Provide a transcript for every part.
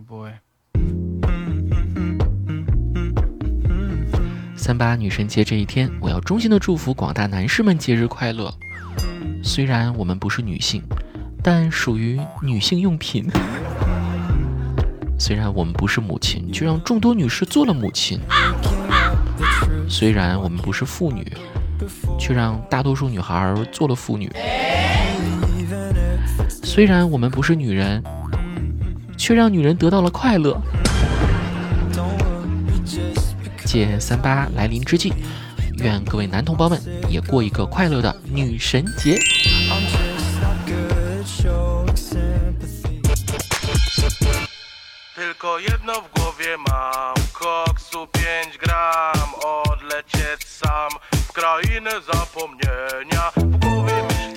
boy 三八女神节这一天，我要衷心的祝福广大男士们节日快乐。虽然我们不是女性，但属于女性用品。虽然我们不是母亲，却让众多女士做了母亲。虽然我们不是妇女，却让大多数女孩做了妇女。虽然我们不是女人，却让女人得到了快乐。借三八来临之际，愿各位男同胞们也过一个快乐的女神节。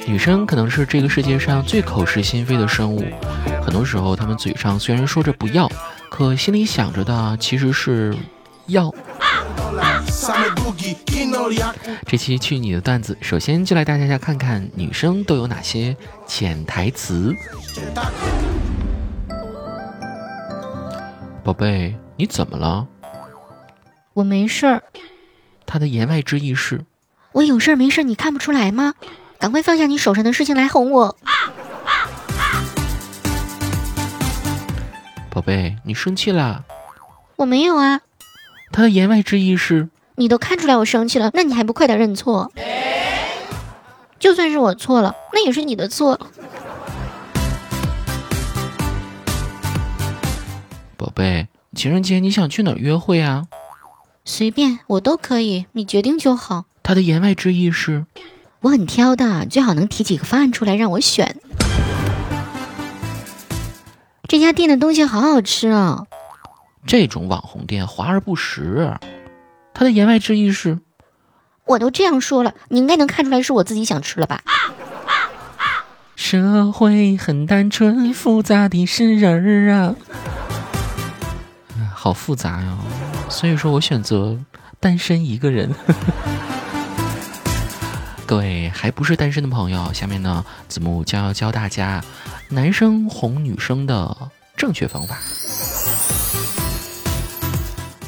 女生可能是这个世界上最口是心非的生物，很多时候她们嘴上虽然说着不要，可心里想着的其实是要。这期去你的段子，首先就来带大家看看女生都有哪些潜台词。宝贝，你怎么了？我没事儿。他的言外之意是，我有事儿没事儿，你看不出来吗？赶快放下你手上的事情来哄我。宝贝，你生气啦？我没有啊。他的言外之意是，你都看出来我生气了，那你还不快点认错？就算是我错了，那也是你的错。宝贝，情人节你想去哪儿约会啊？随便，我都可以，你决定就好。他的言外之意是，我很挑的，最好能提几个方案出来让我选。这家店的东西好好吃啊！这种网红店华而不实。他的言外之意是，我都这样说了，你应该能看出来是我自己想吃了吧？社会很单纯，复杂的是人儿啊，好复杂呀。所以说我选择单身一个人。各位还不是单身的朋友，下面呢，子木将要教大家男生哄女生的正确方法。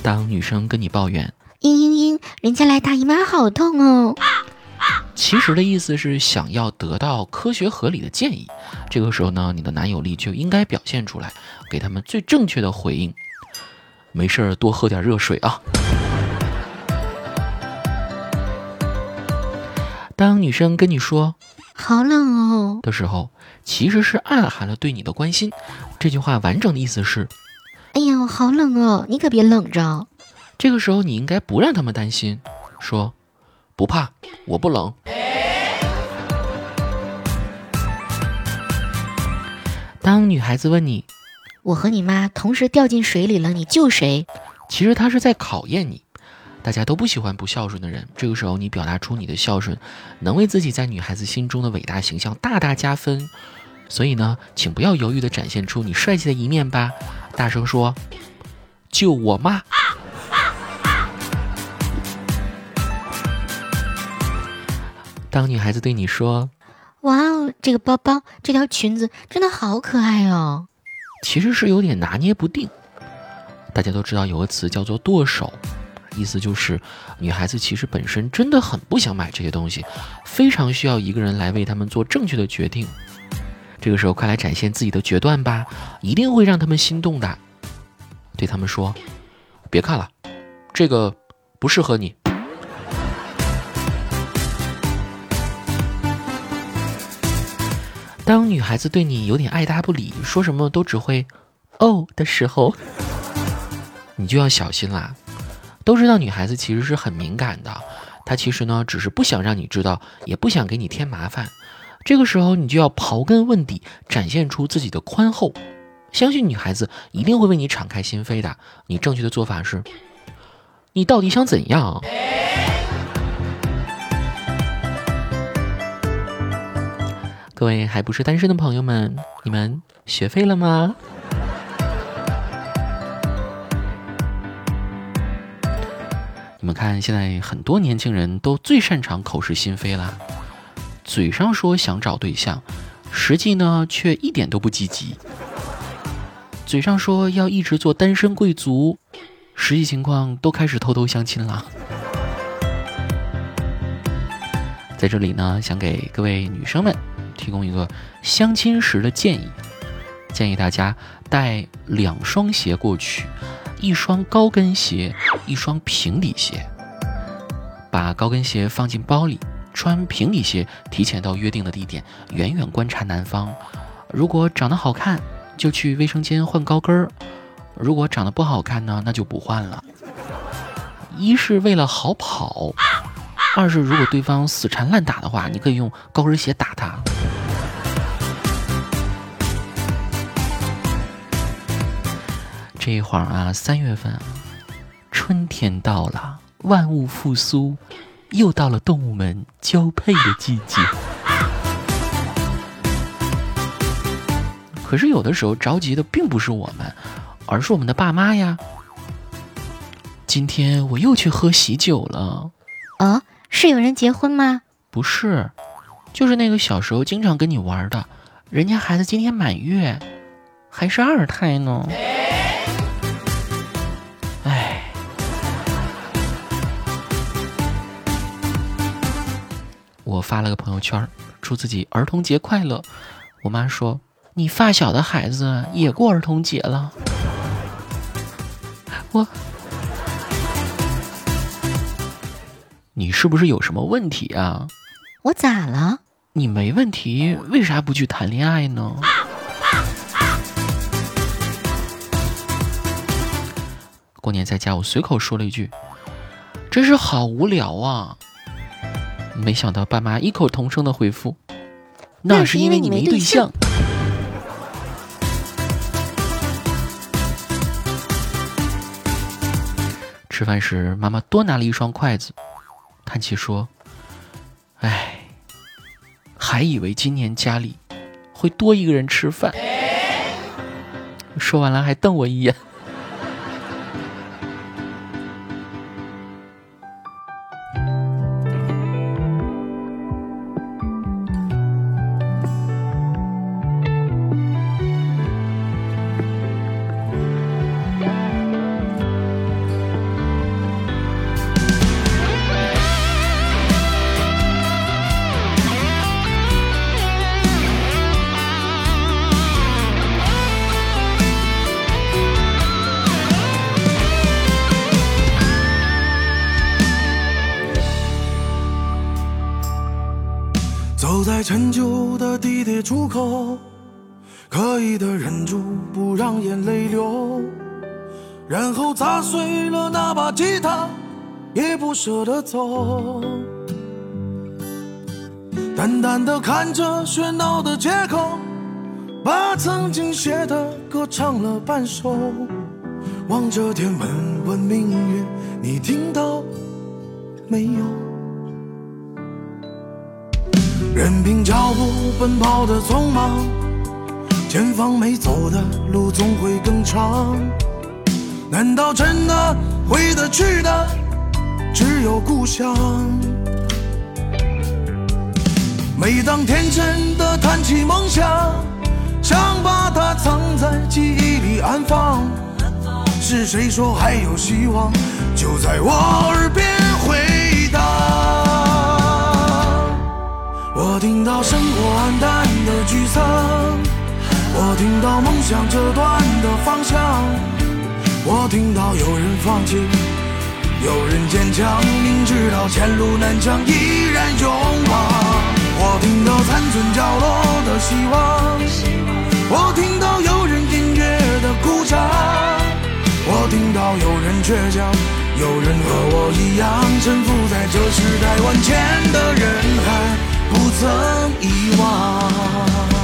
当女生跟你抱怨“嘤嘤嘤，人家来大姨妈好痛哦”，其实的意思是想要得到科学合理的建议。这个时候呢，你的男友力就应该表现出来，给他们最正确的回应。没事儿，多喝点热水啊。当女生跟你说“好冷哦”的时候，其实是暗含了对你的关心。这句话完整的意思是：“哎呀，好冷哦，你可别冷着。”这个时候你应该不让他们担心，说：“不怕，我不冷。”当女孩子问你：“我和你妈同时掉进水里了，你救谁？”其实她是在考验你。大家都不喜欢不孝顺的人，这个时候你表达出你的孝顺，能为自己在女孩子心中的伟大形象大大加分。所以呢，请不要犹豫的展现出你帅气的一面吧，大声说：“救我妈！”当女孩子对你说：“哇哦，这个包包，这条裙子真的好可爱哦。”其实是有点拿捏不定。大家都知道有个词叫做“剁手”。意思就是，女孩子其实本身真的很不想买这些东西，非常需要一个人来为他们做正确的决定。这个时候，快来展现自己的决断吧，一定会让他们心动的。对他们说：“别看了，这个不适合你。”当女孩子对你有点爱答不理，说什么都只会“哦”的时候，你就要小心啦。都知道女孩子其实是很敏感的，她其实呢只是不想让你知道，也不想给你添麻烦。这个时候你就要刨根问底，展现出自己的宽厚。相信女孩子一定会为你敞开心扉的。你正确的做法是：你到底想怎样？各位还不是单身的朋友们，你们学会了吗？们看，现在很多年轻人都最擅长口是心非啦，嘴上说想找对象，实际呢却一点都不积极。嘴上说要一直做单身贵族，实际情况都开始偷偷相亲了。在这里呢，想给各位女生们提供一个相亲时的建议，建议大家带两双鞋过去，一双高跟鞋，一双平底鞋。把高跟鞋放进包里，穿平底鞋，提前到约定的地点，远远观察男方。如果长得好看，就去卫生间换高跟儿；如果长得不好看呢，那就不换了。一是为了好跑。二是，如果对方死缠烂打的话，你可以用高跟鞋打他。这一会儿啊，三月份，春天到了，万物复苏，又到了动物们交配的季节。可是有的时候着急的并不是我们，而是我们的爸妈呀。今天我又去喝喜酒了。啊？是有人结婚吗？不是，就是那个小时候经常跟你玩的，人家孩子今天满月，还是二胎呢。我发了个朋友圈，祝自己儿童节快乐。我妈说：“你发小的孩子也过儿童节了。”我。你是不是有什么问题啊？我咋了？你没问题，为啥不去谈恋爱呢？过年在家，我随口说了一句：“真是好无聊啊！”没想到爸妈异口同声的回复：“那是因为你没对象。”吃饭时，妈妈多拿了一双筷子。叹气说：“哎，还以为今年家里会多一个人吃饭。”说完了，还瞪我一眼。出口，刻意的忍住不让眼泪流，然后砸碎了那把吉他，也不舍得走。淡淡的看着喧闹的街口，把曾经写的歌唱了半首，望着天问问命运，你听到没有？任凭脚步奔跑的匆忙，前方没走的路总会更长。难道真的回得去的只有故乡？每当天真的谈起梦想，想把它藏在记忆里安放。是谁说还有希望？就在我耳边回荡。我听到生活暗淡的沮丧，我听到梦想折断的方向，我听到有人放弃，有人坚强，明知道前路难长依然勇往。我听到残存角落的希望，我听到有人隐约的鼓掌，我听到有人倔强，有人和我一样沉浮在这时代万千的人海。不曾遗忘。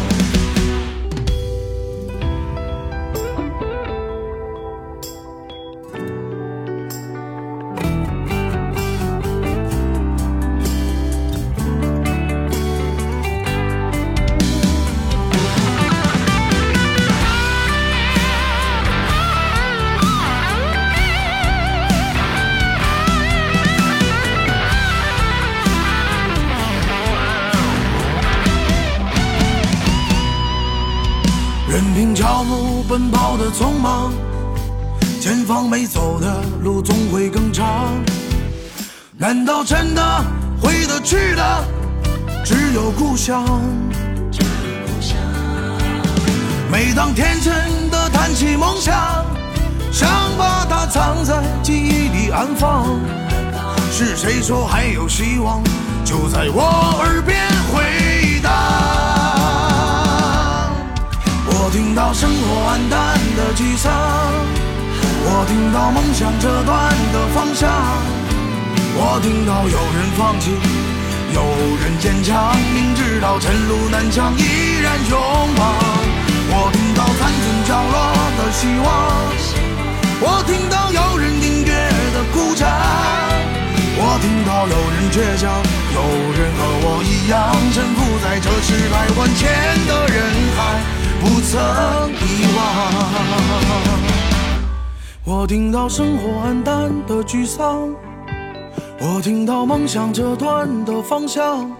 奔跑的匆忙，前方没走的路总会更长。难道真的回得去的只有故乡？每当天真的谈起梦想，想把它藏在记忆里安放。是谁说还有希望？就在我耳边回听到生活黯淡的沮丧，我听到梦想折断的方向，我听到有人放弃，有人坚强，明知道前路难抢，依然勇往。我听到残存角落的希望，我听到有人音乐的鼓掌。我听到有人倔强，有人和我一样沉浮在这时代万千的人海，不曾遗忘。我听到生活暗淡的沮丧，我听到梦想折断的方向，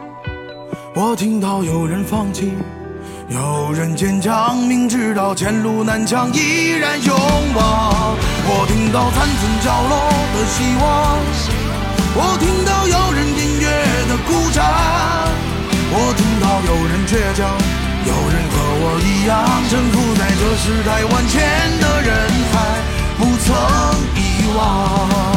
我听到有人放弃，有人坚强，明知道前路难抢，依然勇往。我听到残存角落的希望。我听到有人音乐的鼓掌，我听到有人倔强，我一样征服在这时代万千的人海，不曾遗忘。